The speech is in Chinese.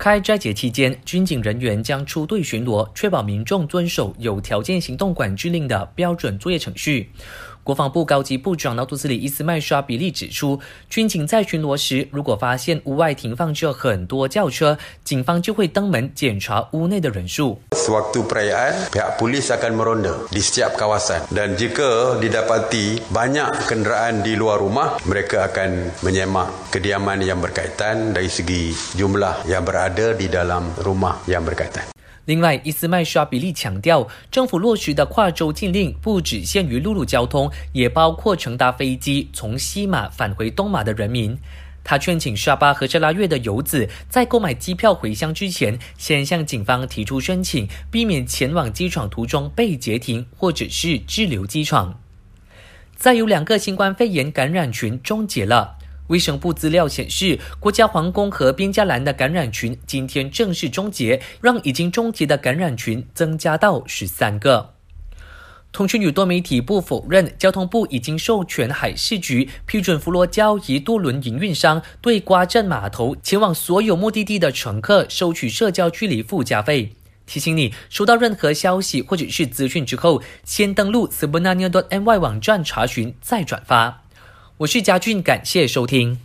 开斋节期间，军警人员将出队巡逻，确保民众遵守有条件行动管制令的标准作业程序。国防部高级部长纳杜斯里伊斯麦沙比利指出，军警在巡逻时，如果发现屋外停放着很多轿车，警方就会登门检查屋内的人数。Sewaktu perayaan, pihak polis akan meronda di setiap kawasan dan jika didapati banyak kenderaan di luar rumah, mereka akan menyemak kediaman yang berkaitan dari segi jumlah yang berada di dalam rumah yang berkaitan. 另外，伊斯麦沙比利强调，政府落实的跨州禁令不只限于陆路交通，也包括乘搭飞机从西马返回东马的人民。他劝请沙巴和沙拉越的游子在购买机票回乡之前，先向警方提出申请，避免前往机场途中被截停或者是滞留机场。再有两个新冠肺炎感染群终结了。卫生部资料显示，国家皇宫和边加兰的感染群今天正式终结，让已经终结的感染群增加到十三个。通讯与多媒体部否认，交通部已经授权海事局批准佛罗交一渡轮营运商对瓜镇码头前往所有目的地的乘客收取社交距离附加费。提醒你，收到任何消息或者是资讯之后，先登录 s u b n a n i a n y 网站查询，再转发。我是嘉俊，感谢收听。